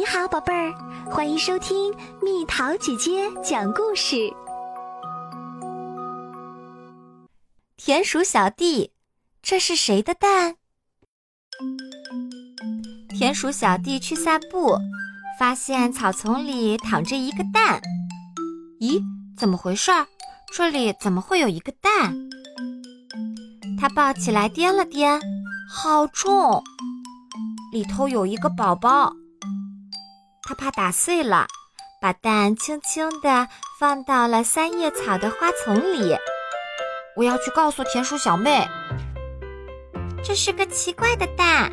你好，宝贝儿，欢迎收听蜜桃姐姐讲故事。田鼠小弟，这是谁的蛋？田鼠小弟去散步，发现草丛里躺着一个蛋。咦，怎么回事？这里怎么会有一个蛋？他抱起来掂了掂，好重，里头有一个宝宝。他怕打碎了，把蛋轻轻地放到了三叶草的花丛里。我要去告诉田鼠小妹，这是个奇怪的蛋。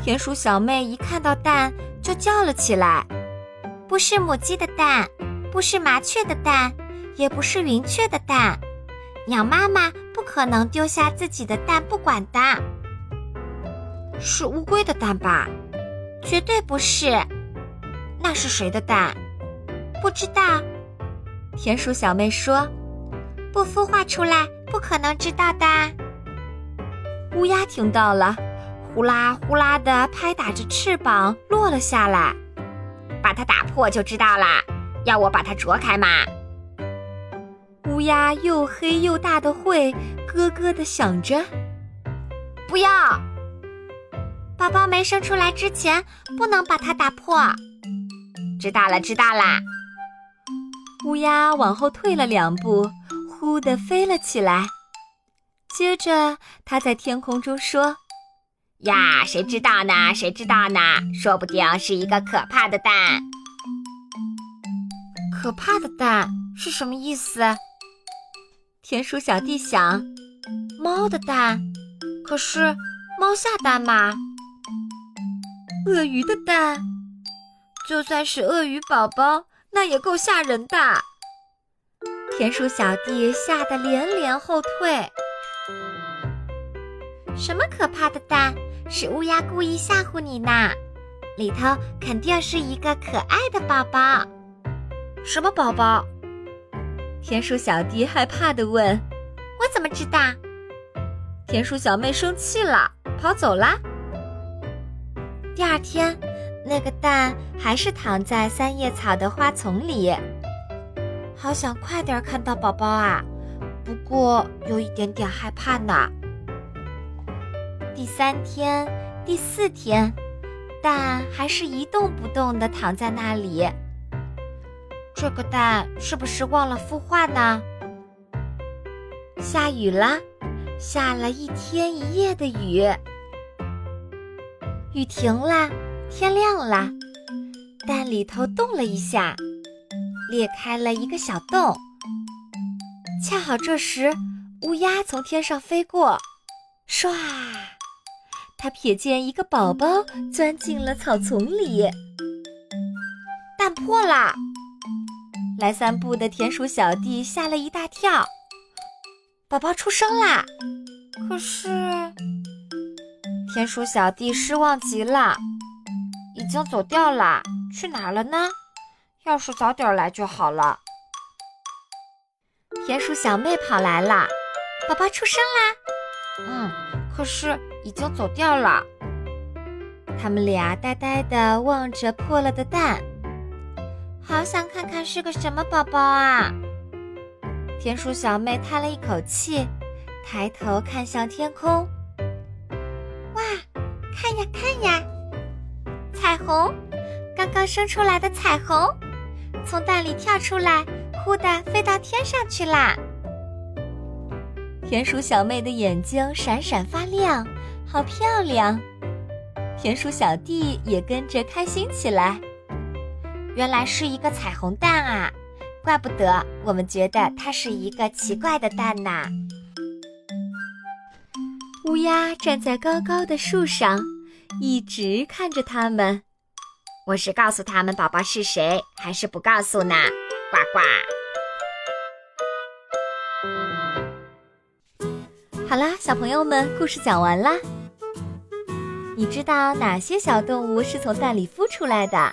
田鼠小妹一看到蛋就叫了起来：“不是母鸡的蛋，不是麻雀的蛋，也不是云雀的蛋。鸟妈妈不可能丢下自己的蛋不管的。是乌龟的蛋吧？”绝对不是，那是谁的蛋？不知道。田鼠小妹说：“不孵化出来，不可能知道的。”乌鸦听到了，呼啦呼啦的拍打着翅膀落了下来，把它打破就知道啦。要我把它啄开吗？乌鸦又黑又大的喙咯咯的响着，不要。宝宝没生出来之前，不能把它打破。知道了，知道啦。乌鸦往后退了两步，忽地飞了起来。接着，它在天空中说：“呀，谁知道呢？谁知道呢？说不定是一个可怕的蛋。可怕的蛋是什么意思？”田鼠小弟想：“猫的蛋，可是猫下蛋吗？”鳄鱼的蛋，就算是鳄鱼宝宝，那也够吓人的。田鼠小弟吓得连连后退。什么可怕的蛋？是乌鸦故意吓唬你呢？里头肯定是一个可爱的宝宝。什么宝宝？田鼠小弟害怕的问：“我怎么知道？”田鼠小妹生气了，跑走啦。第二天，那个蛋还是躺在三叶草的花丛里。好想快点看到宝宝啊，不过有一点点害怕呢。第三天、第四天，蛋还是一动不动地躺在那里。这个蛋是不是忘了孵化呢？下雨了，下了一天一夜的雨。雨停了，天亮了，蛋里头动了一下，裂开了一个小洞。恰好这时，乌鸦从天上飞过，唰，它瞥见一个宝宝钻进了草丛里，蛋破了。来散步的田鼠小弟吓了一大跳，宝宝出生啦！可是。田鼠小弟失望极了，已经走掉了，去哪儿了呢？要是早点来就好了。田鼠小妹跑来了，宝宝出生啦！嗯，可是已经走掉了。他们俩呆呆地望着破了的蛋，好想看看是个什么宝宝啊！田鼠小妹叹了一口气，抬头看向天空。看呀看呀，彩虹，刚刚生出来的彩虹，从蛋里跳出来，忽的飞到天上去啦。田鼠小妹的眼睛闪闪发亮，好漂亮。田鼠小弟也跟着开心起来。原来是一个彩虹蛋啊，怪不得我们觉得它是一个奇怪的蛋呢。乌鸦站在高高的树上。一直看着他们，我是告诉他们宝宝是谁，还是不告诉呢？呱呱。好啦，小朋友们，故事讲完啦。你知道哪些小动物是从蛋里孵出来的？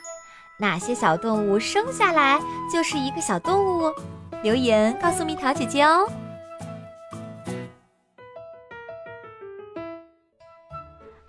哪些小动物生下来就是一个小动物？留言告诉蜜桃姐姐哦。